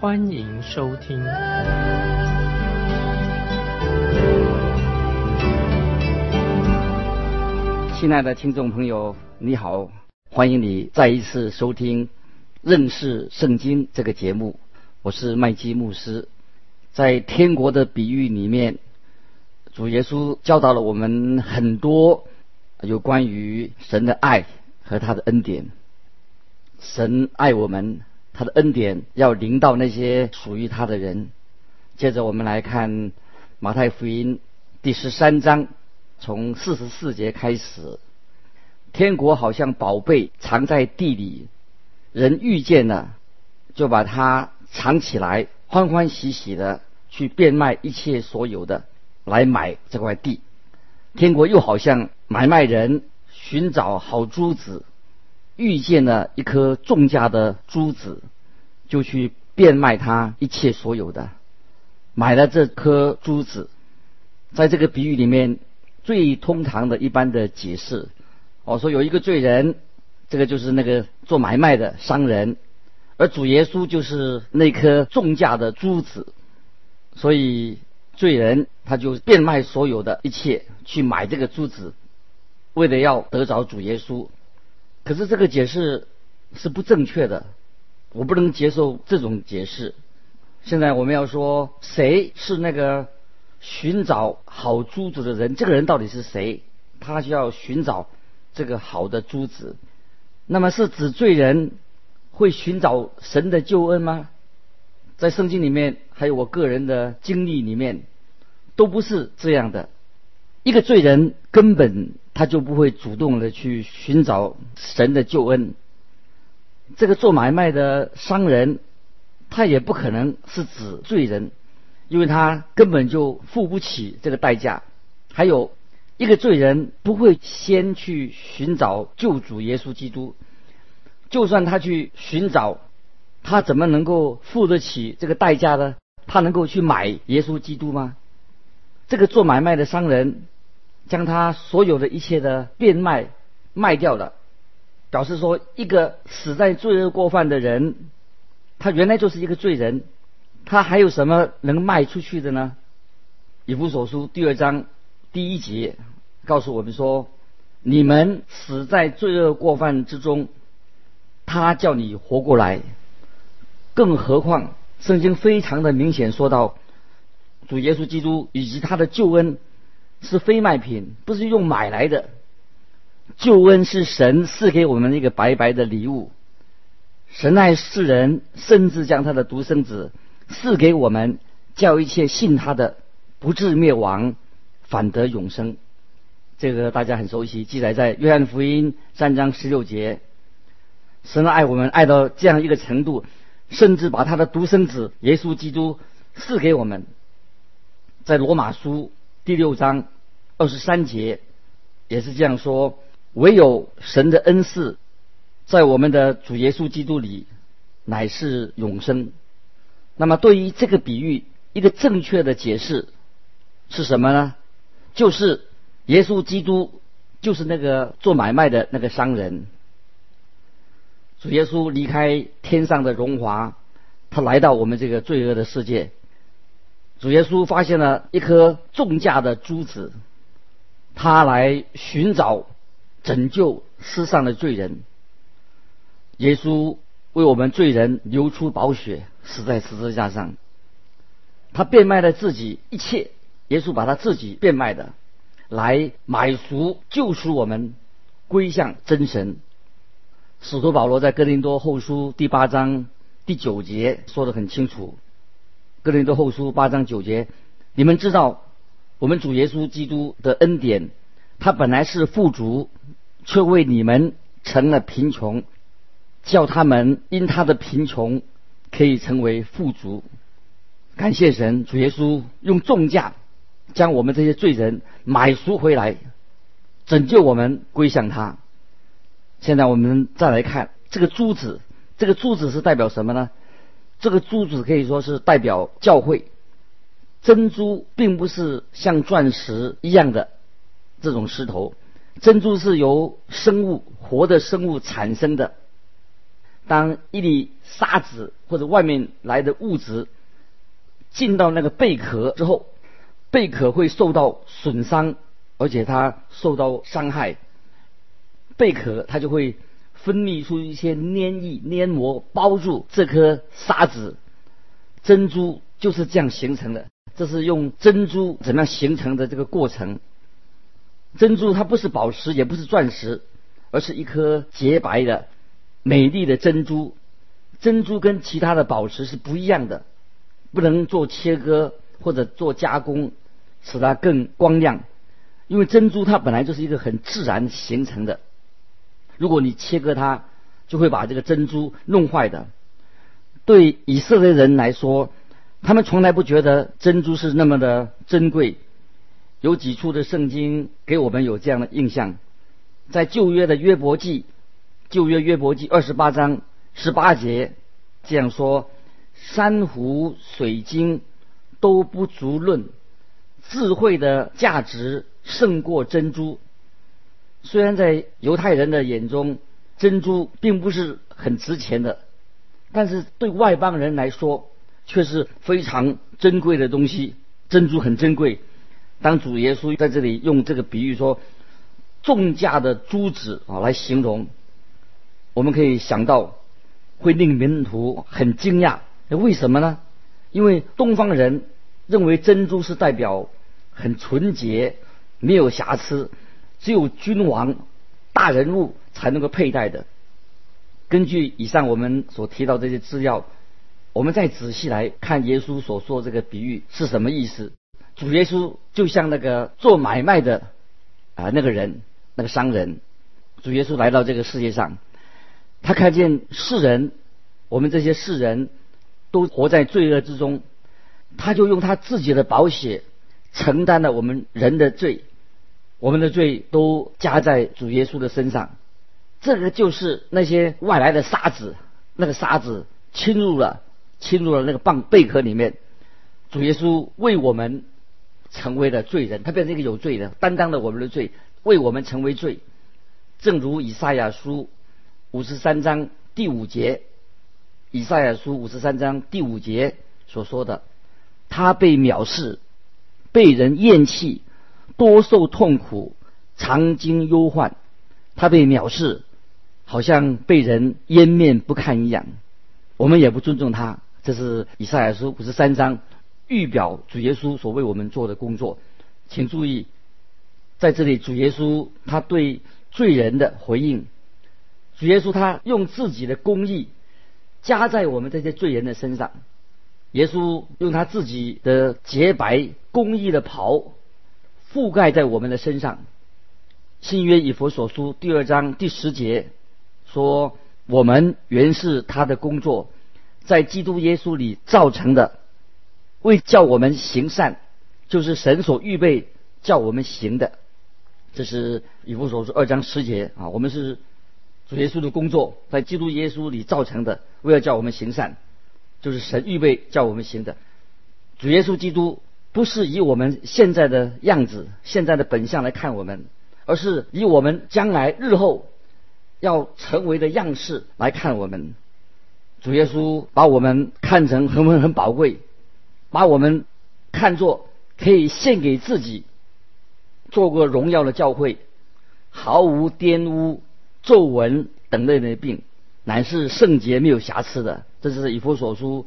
欢迎收听。亲爱的听众朋友，你好，欢迎你再一次收听《认识圣经》这个节目。我是麦基牧师。在天国的比喻里面，主耶稣教导了我们很多有关于神的爱和他的恩典。神爱我们，他的恩典要临到那些属于他的人。接着我们来看马太福音第十三章。从四十四节开始，天国好像宝贝藏在地里，人遇见了，就把它藏起来，欢欢喜喜的去变卖一切所有的，来买这块地。天国又好像买卖人寻找好珠子，遇见了一颗重价的珠子，就去变卖他一切所有的，买了这颗珠子。在这个比喻里面。最通常的一般的解释，我说有一个罪人，这个就是那个做买卖的商人，而主耶稣就是那颗重价的珠子，所以罪人他就变卖所有的一切去买这个珠子，为了要得着主耶稣。可是这个解释是不正确的，我不能接受这种解释。现在我们要说谁是那个？寻找好珠子的人，这个人到底是谁？他就要寻找这个好的珠子。那么是指罪人会寻找神的救恩吗？在圣经里面，还有我个人的经历里面，都不是这样的。一个罪人根本他就不会主动的去寻找神的救恩。这个做买卖的商人，他也不可能是指罪人。因为他根本就付不起这个代价，还有一个罪人不会先去寻找救主耶稣基督，就算他去寻找，他怎么能够付得起这个代价呢？他能够去买耶稣基督吗？这个做买卖的商人将他所有的一切的变卖卖掉了，表示说一个死在罪恶过犯的人，他原来就是一个罪人。他还有什么能卖出去的呢？以弗所书第二章第一节告诉我们说：“你们死在罪恶过犯之中，他叫你活过来。”更何况圣经非常的明显说到，主耶稣基督以及他的救恩是非卖品，不是用买来的。救恩是神赐给我们一个白白的礼物。神爱世人，甚至将他的独生子。赐给我们，叫一切信他的不至灭亡，反得永生。这个大家很熟悉，记载在约翰福音三章十六节。神爱我们爱到这样一个程度，甚至把他的独生子耶稣基督赐给我们。在罗马书第六章二十三节也是这样说：唯有神的恩赐，在我们的主耶稣基督里，乃是永生。那么，对于这个比喻，一个正确的解释是什么呢？就是耶稣基督就是那个做买卖的那个商人。主耶稣离开天上的荣华，他来到我们这个罪恶的世界。主耶稣发现了一颗重价的珠子，他来寻找拯救世上的罪人。耶稣为我们罪人流出宝血。死在十字架上，他变卖了自己一切，耶稣把他自己变卖的，来买赎救赎我们，归向真神。使徒保罗在哥林多后书第八章第九节说的很清楚，哥林多后书八章九节，你们知道我们主耶稣基督的恩典，他本来是富足，却为你们成了贫穷，叫他们因他的贫穷。可以成为富足。感谢神，主耶稣用重价将我们这些罪人买赎回来，拯救我们归向他。现在我们再来看这个珠子，这个珠子是代表什么呢？这个珠子可以说是代表教会。珍珠并不是像钻石一样的这种石头，珍珠是由生物活的生物产生的。当一粒沙子或者外面来的物质进到那个贝壳之后，贝壳会受到损伤，而且它受到伤害，贝壳它就会分泌出一些黏液、黏膜包住这颗沙子。珍珠就是这样形成的。这是用珍珠怎么样形成的这个过程？珍珠它不是宝石，也不是钻石，而是一颗洁白的、美丽的珍珠。珍珠跟其他的宝石是不一样的，不能做切割或者做加工，使它更光亮。因为珍珠它本来就是一个很自然形成的，如果你切割它，就会把这个珍珠弄坏的。对以色列人来说，他们从来不觉得珍珠是那么的珍贵。有几处的圣经给我们有这样的印象，在旧约的约伯记，旧约约伯记二十八章十八节这样说：珊瑚、水晶都不足论，智慧的价值胜过珍珠。虽然在犹太人的眼中，珍珠并不是很值钱的，但是对外邦人来说，却是非常珍贵的东西，珍珠很珍贵。当主耶稣在这里用这个比喻说重价的珠子啊来形容，我们可以想到会令门徒很惊讶。为什么呢？因为东方人认为珍珠是代表很纯洁、没有瑕疵，只有君王、大人物才能够佩戴的。根据以上我们所提到这些资料。我们再仔细来看耶稣所说这个比喻是什么意思？主耶稣就像那个做买卖的啊那个人，那个商人。主耶稣来到这个世界上，他看见世人，我们这些世人都活在罪恶之中，他就用他自己的宝血承担了我们人的罪，我们的罪都加在主耶稣的身上。这个就是那些外来的沙子，那个沙子侵入了。侵入了那个蚌贝壳里面，主耶稣为我们成为了罪人，他变成一个有罪的，担当了我们的罪，为我们成为罪。正如以赛亚书五十三章第五节，以赛亚书五十三章第五节所说的，他被藐视，被人厌弃，多受痛苦，常经忧患。他被藐视，好像被人湮灭不堪一样，我们也不尊重他。这是以赛亚书五十三章预表主耶稣所为我们做的工作，请注意，在这里主耶稣他对罪人的回应，主耶稣他用自己的公义加在我们这些罪人的身上，耶稣用他自己的洁白公义的袍覆盖在我们的身上。新约以佛所书第二章第十节说：“我们原是他的工作。”在基督耶稣里造成的，为叫我们行善，就是神所预备叫我们行的。这是以弗所说二章十节啊，我们是主耶稣的工作，在基督耶稣里造成的，为了叫我们行善，就是神预备叫我们行的。主耶稣基督不是以我们现在的样子、现在的本相来看我们，而是以我们将来日后要成为的样式来看我们。主耶稣把我们看成很很很宝贵，把我们看作可以献给自己，做过荣耀的教会，毫无玷污、皱纹等类的病，乃是圣洁没有瑕疵的。这是以弗所书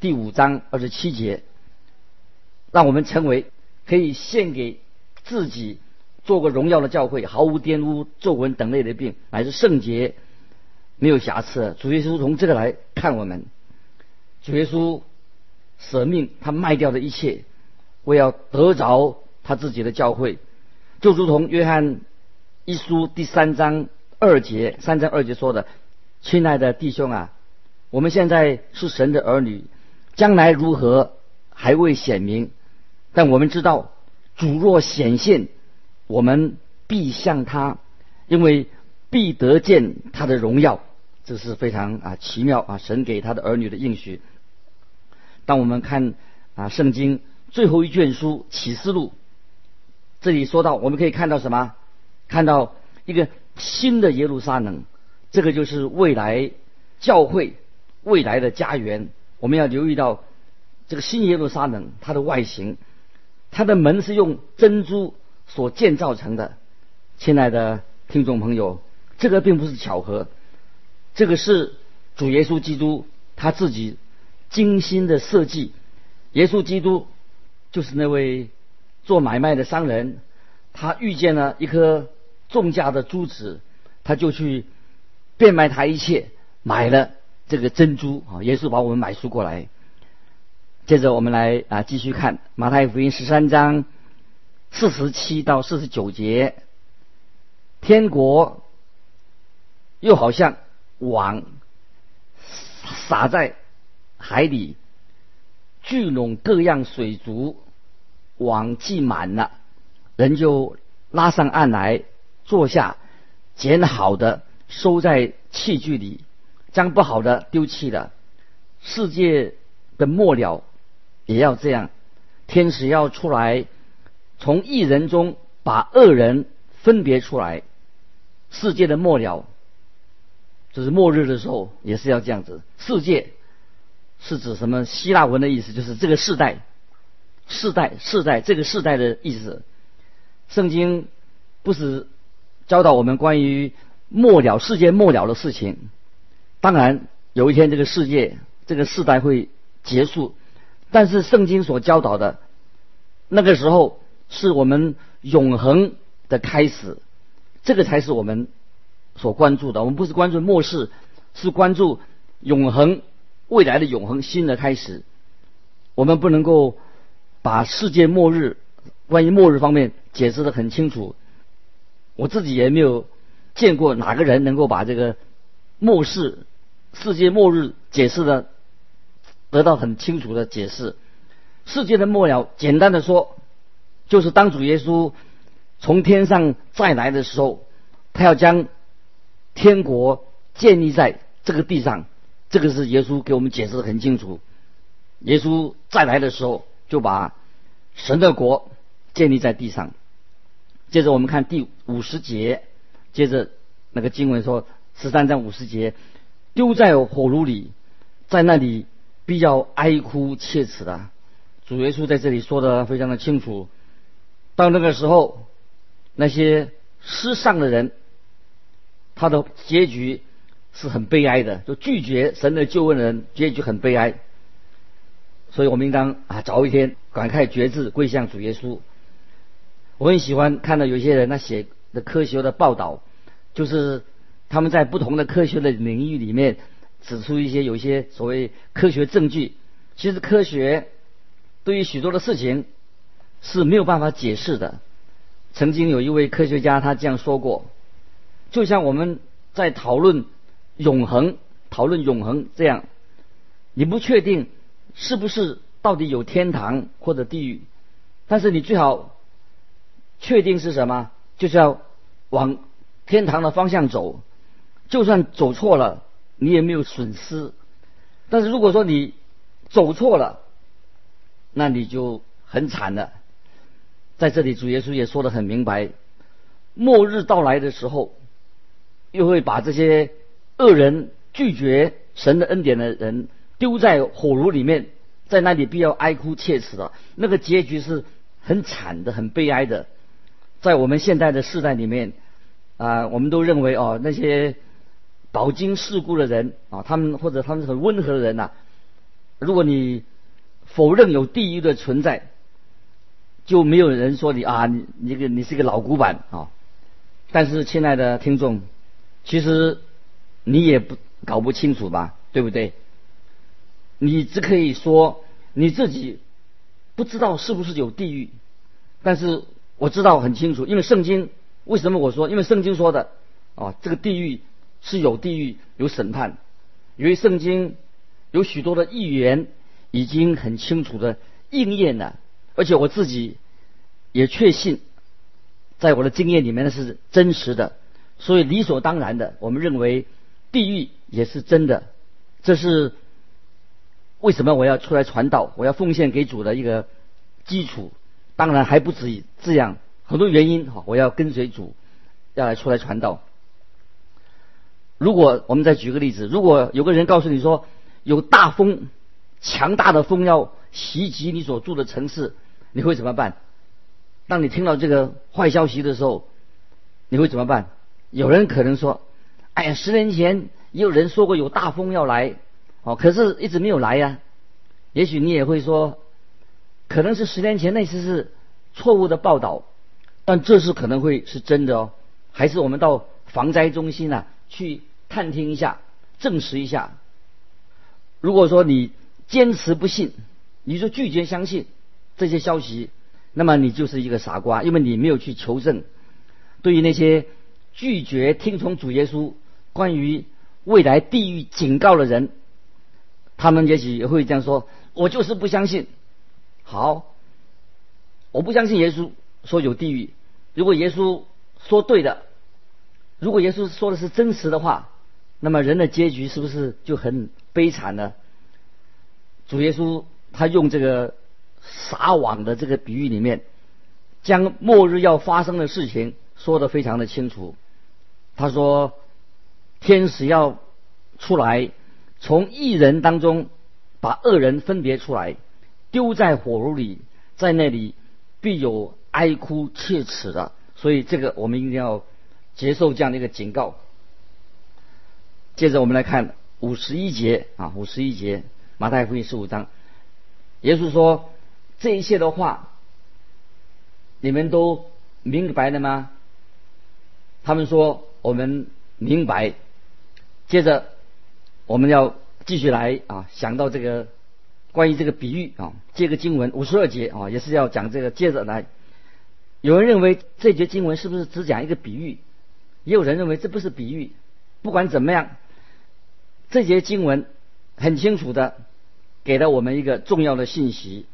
第五章二十七节，让我们成为可以献给自己，做过荣耀的教会，毫无玷污、皱纹等类的病，乃是圣洁。没有瑕疵。主耶稣从这个来看我们，主耶稣舍命，他卖掉的一切，为要得着他自己的教会，就如同约翰一书第三章二节，三章二节说的：“亲爱的弟兄啊，我们现在是神的儿女，将来如何还未显明，但我们知道主若显现，我们必向他，因为必得见他的荣耀。这是非常啊奇妙啊，神给他的儿女的应许。当我们看啊圣经最后一卷书启示录，这里说到，我们可以看到什么？看到一个新的耶路撒冷，这个就是未来教会未来的家园。我们要留意到这个新耶路撒冷，它的外形，它的门是用珍珠所建造成的。亲爱的听众朋友，这个并不是巧合。这个是主耶稣基督他自己精心的设计。耶稣基督就是那位做买卖的商人，他遇见了一颗重价的珠子，他就去变卖他一切，买了这个珍珠啊。耶稣把我们买赎过来。接着我们来啊继续看马太福音十三章四十七到四十九节，天国又好像。网撒在海里，聚拢各样水族，网系满了，人就拉上岸来，坐下，捡好的收在器具里，将不好的丢弃了。世界的末了也要这样，天使要出来，从一人中把恶人分别出来。世界的末了。就是末日的时候也是要这样子。世界是指什么？希腊文的意思就是这个世代、世代、世代这个世代的意思。圣经不是教导我们关于末了世界末了的事情。当然有一天这个世界这个世代会结束，但是圣经所教导的那个时候是我们永恒的开始，这个才是我们。所关注的，我们不是关注末世，是关注永恒未来的永恒新的开始。我们不能够把世界末日关于末日方面解释的很清楚。我自己也没有见过哪个人能够把这个末世世界末日解释的得到很清楚的解释。世界的末了，简单的说，就是当主耶稣从天上再来的时候，他要将天国建立在这个地上，这个是耶稣给我们解释的很清楚。耶稣再来的时候，就把神的国建立在地上。接着我们看第五十节，接着那个经文说十三章五十节，丢在火炉里，在那里必要哀哭切齿的。主耶稣在这里说的非常的清楚。到那个时候，那些失丧的人。他的结局是很悲哀的，就拒绝神的救恩的人结局很悲哀。所以我们应当啊早一天赶快决志归向主耶稣。我很喜欢看到有些人他写的科学的报道，就是他们在不同的科学的领域里面指出一些有一些所谓科学证据。其实科学对于许多的事情是没有办法解释的。曾经有一位科学家他这样说过。就像我们在讨论永恒、讨论永恒这样，你不确定是不是到底有天堂或者地狱，但是你最好确定是什么，就是要往天堂的方向走。就算走错了，你也没有损失。但是如果说你走错了，那你就很惨了。在这里，主耶稣也说得很明白：末日到来的时候。又会把这些恶人拒绝神的恩典的人丢在火炉里面，在那里必要哀哭切齿的，那个结局是很惨的、很悲哀的。在我们现在的世代里面，啊，我们都认为哦，那些饱经世故的人啊，他们或者他们很温和的人呐，如果你否认有地狱的存在，就没有人说你啊，你你个你是个老古板啊。但是，亲爱的听众。其实你也不搞不清楚吧，对不对？你只可以说你自己不知道是不是有地狱，但是我知道很清楚，因为圣经为什么我说？因为圣经说的啊，这个地狱是有地狱有审判，因为圣经有许多的预言已经很清楚的应验了，而且我自己也确信，在我的经验里面呢是真实的，所以理所当然的，我们认为地狱也是真的。这是为什么我要出来传道，我要奉献给主的一个基础。当然还不止这样，很多原因哈，我要跟随主，要来出来传道。如果我们再举个例子，如果有个人告诉你说有大风，强大的风要袭击你所住的城市，你会怎么办？当你听到这个坏消息的时候，你会怎么办？有人可能说：“哎呀，十年前也有人说过有大风要来，哦，可是一直没有来呀。”也许你也会说，可能是十年前那次是错误的报道，但这次可能会是真的哦。还是我们到防灾中心啊？去探听一下，证实一下。如果说你坚持不信，你就拒绝相信这些消息，那么你就是一个傻瓜，因为你没有去求证。对于那些拒绝听从主耶稣关于未来地狱警告的人，他们也许也会这样说：“我就是不相信。”好，我不相信耶稣说有地狱。如果耶稣说对的。如果耶稣说的是真实的话，那么人的结局是不是就很悲惨呢？主耶稣他用这个撒网的这个比喻里面，将末日要发生的事情说得非常的清楚。他说，天使要出来，从一人当中把恶人分别出来，丢在火炉里，在那里必有哀哭切齿的。所以这个我们一定要。接受这样的一个警告。接着我们来看五十一节啊，五十一节马太福音十五章，耶稣说：“这一切的话，你们都明白了吗？”他们说：“我们明白。”接着我们要继续来啊，想到这个关于这个比喻啊，这个经文五十二节啊，也是要讲这个。接着来，有人认为这节经文是不是只讲一个比喻？也有人认为这不是比喻，不管怎么样，这节经文很清楚的给了我们一个重要的信息，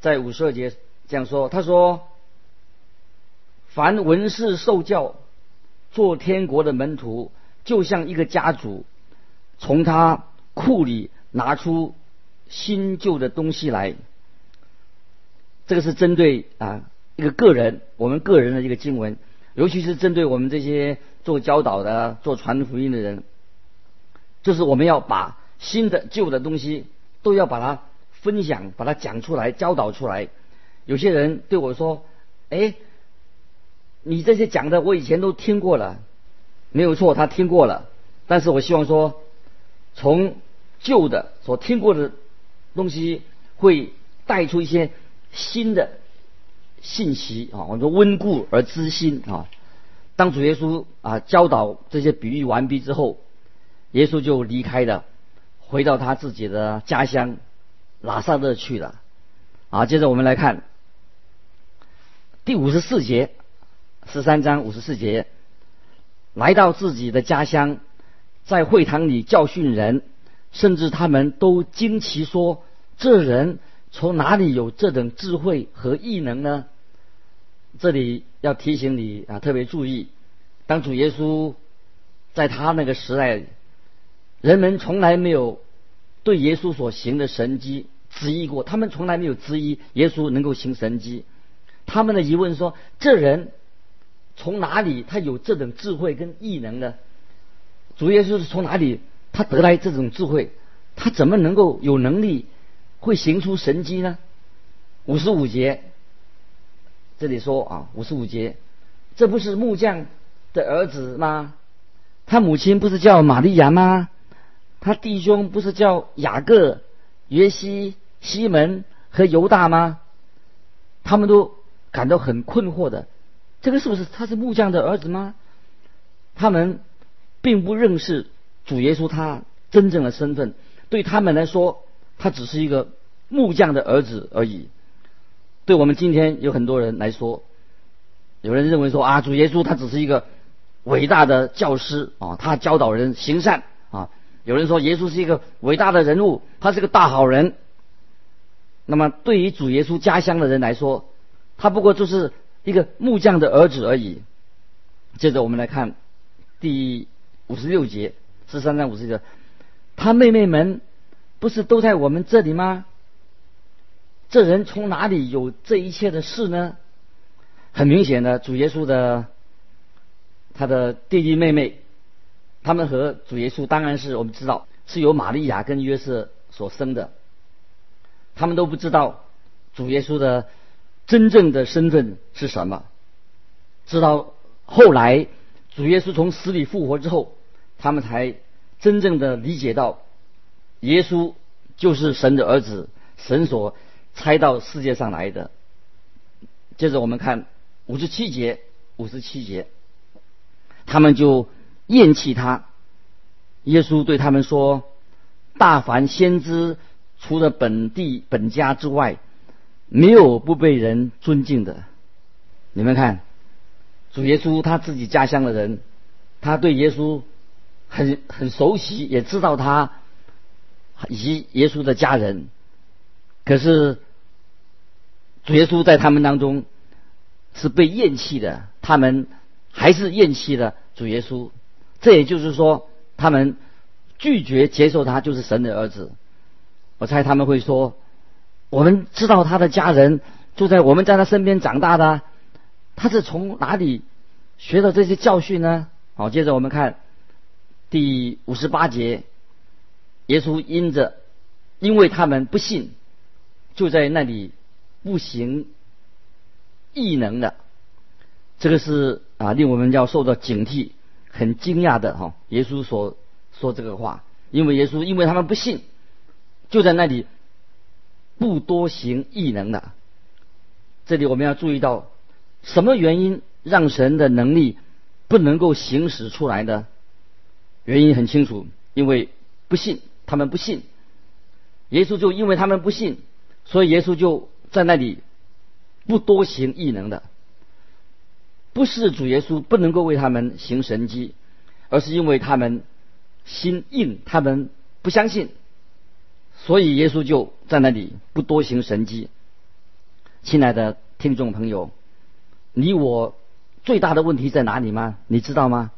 在五十二节这样说：“他说，凡文士受教做天国的门徒，就像一个家族，从他库里拿出新旧的东西来。这个是针对啊一个个人，我们个人的一个经文。”尤其是针对我们这些做教导的、做传福音的人，就是我们要把新的、旧的东西都要把它分享、把它讲出来、教导出来。有些人对我说：“哎，你这些讲的我以前都听过了，没有错，他听过了。但是我希望说，从旧的所听过的东西，会带出一些新的。”信息啊，我们说温故而知新啊。当主耶稣啊教导这些比喻完毕之后，耶稣就离开了，回到他自己的家乡拉萨勒去了。啊，接着我们来看第五十四节，十三章五十四节，来到自己的家乡，在会堂里教训人，甚至他们都惊奇说：“这人从哪里有这等智慧和异能呢？”这里要提醒你啊，特别注意，当主耶稣在他那个时代，人们从来没有对耶稣所行的神迹质疑过，他们从来没有质疑耶稣能够行神迹。他们的疑问说：这人从哪里他有这种智慧跟异能呢？主耶稣是从哪里他得来这种智慧？他怎么能够有能力会行出神迹呢？五十五节。这里说啊，五十五节，这不是木匠的儿子吗？他母亲不是叫玛利亚吗？他弟兄不是叫雅各、约西、西门和犹大吗？他们都感到很困惑的。这个是不是他是木匠的儿子吗？他们并不认识主耶稣他真正的身份，对他们来说，他只是一个木匠的儿子而已。对我们今天有很多人来说，有人认为说啊，主耶稣他只是一个伟大的教师啊，他教导人行善啊。有人说耶稣是一个伟大的人物，他是个大好人。那么对于主耶稣家乡的人来说，他不过就是一个木匠的儿子而已。接着我们来看第五十六节，十三章五十节，他妹妹们不是都在我们这里吗？这人从哪里有这一切的事呢？很明显的，主耶稣的他的弟弟妹妹，他们和主耶稣当然是我们知道是由玛利亚跟约瑟所生的，他们都不知道主耶稣的真正的身份是什么。直到后来主耶稣从死里复活之后，他们才真正的理解到耶稣就是神的儿子，神所差到世界上来的。接着我们看。五十七节，五十七节，他们就厌弃他。耶稣对他们说：“大凡先知，除了本地本家之外，没有不被人尊敬的。”你们看，主耶稣他自己家乡的人，他对耶稣很很熟悉，也知道他以及耶稣的家人。可是主耶稣在他们当中。是被厌弃的，他们还是厌弃了主耶稣。这也就是说，他们拒绝接受他就是神的儿子。我猜他们会说：“我们知道他的家人就在我们在他身边长大的，他是从哪里学到这些教训呢？”好，接着我们看第五十八节，耶稣因着因为他们不信，就在那里不行。异能的，这个是啊，令我们要受到警惕，很惊讶的哈。耶稣所说这个话，因为耶稣因为他们不信，就在那里不多行异能的。这里我们要注意到，什么原因让神的能力不能够行使出来呢？原因很清楚，因为不信，他们不信。耶稣就因为他们不信，所以耶稣就在那里。不多行异能的，不是主耶稣不能够为他们行神迹，而是因为他们心硬，他们不相信，所以耶稣就在那里不多行神迹。亲爱的听众朋友，你我最大的问题在哪里吗？你知道吗？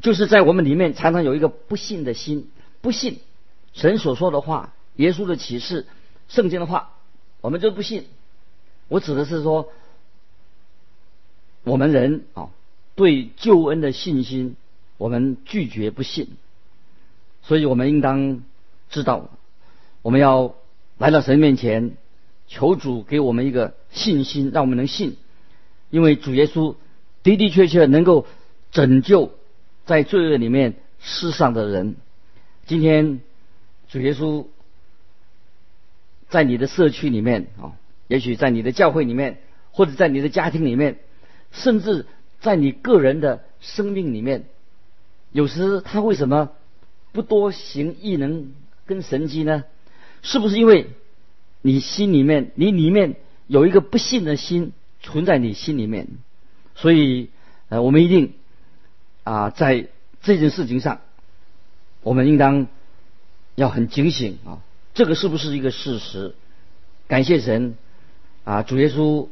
就是在我们里面常常有一个不信的心，不信神所说的话，耶稣的启示，圣经的话，我们就不信。我指的是说，我们人啊，对救恩的信心，我们拒绝不信，所以我们应当知道，我们要来到神面前，求主给我们一个信心，让我们能信，因为主耶稣的的确确能够拯救在罪恶里面世上的人。今天主耶稣在你的社区里面啊。也许在你的教会里面，或者在你的家庭里面，甚至在你个人的生命里面，有时他为什么不多行异能跟神迹呢？是不是因为你心里面，你里面有一个不信的心存在你心里面？所以，呃，我们一定啊，在这件事情上，我们应当要很警醒啊，这个是不是一个事实？感谢神。啊，主耶稣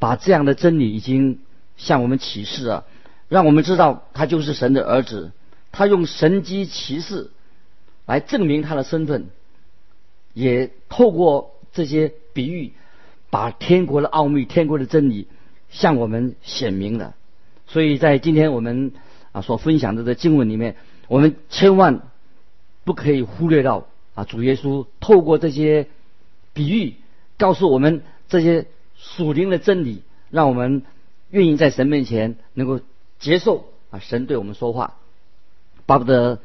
把这样的真理已经向我们启示了，让我们知道他就是神的儿子。他用神机骑士来证明他的身份，也透过这些比喻，把天国的奥秘、天国的真理向我们显明了。所以在今天我们啊所分享的这经文里面，我们千万不可以忽略到啊，主耶稣透过这些比喻告诉我们。这些属灵的真理，让我们愿意在神面前能够接受啊，神对我们说话，巴不得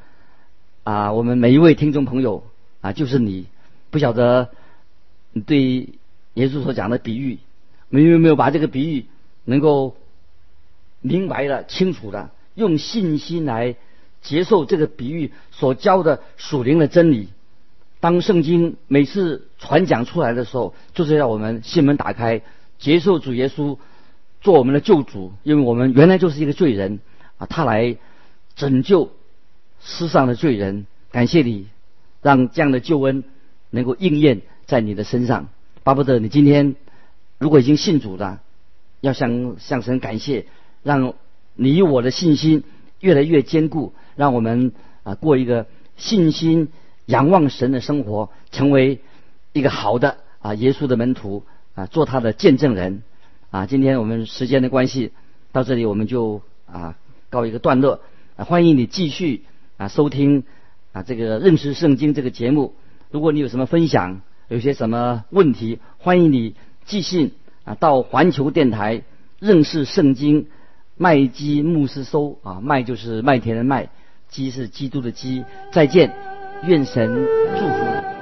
啊，我们每一位听众朋友啊，就是你不晓得你对耶稣所讲的比喻，没有没有把这个比喻能够明白的、清楚的，用信心来接受这个比喻所教的属灵的真理。当圣经每次传讲出来的时候，就是要我们心门打开，接受主耶稣做我们的救主，因为我们原来就是一个罪人啊，他来拯救世上的罪人。感谢你，让这样的救恩能够应验在你的身上。巴不得你今天如果已经信主了，要向向神感谢，让你我的信心越来越坚固，让我们啊过一个信心仰望神的生活，成为一个好的啊耶稣的门徒啊，做他的见证人啊。今天我们时间的关系到这里，我们就啊告一个段落。啊，欢迎你继续啊收听啊这个认识圣经这个节目。如果你有什么分享，有些什么问题，欢迎你寄信啊到环球电台认识圣经麦基牧师收啊麦就是麦田的麦，基是基督的基。再见，愿神祝福你。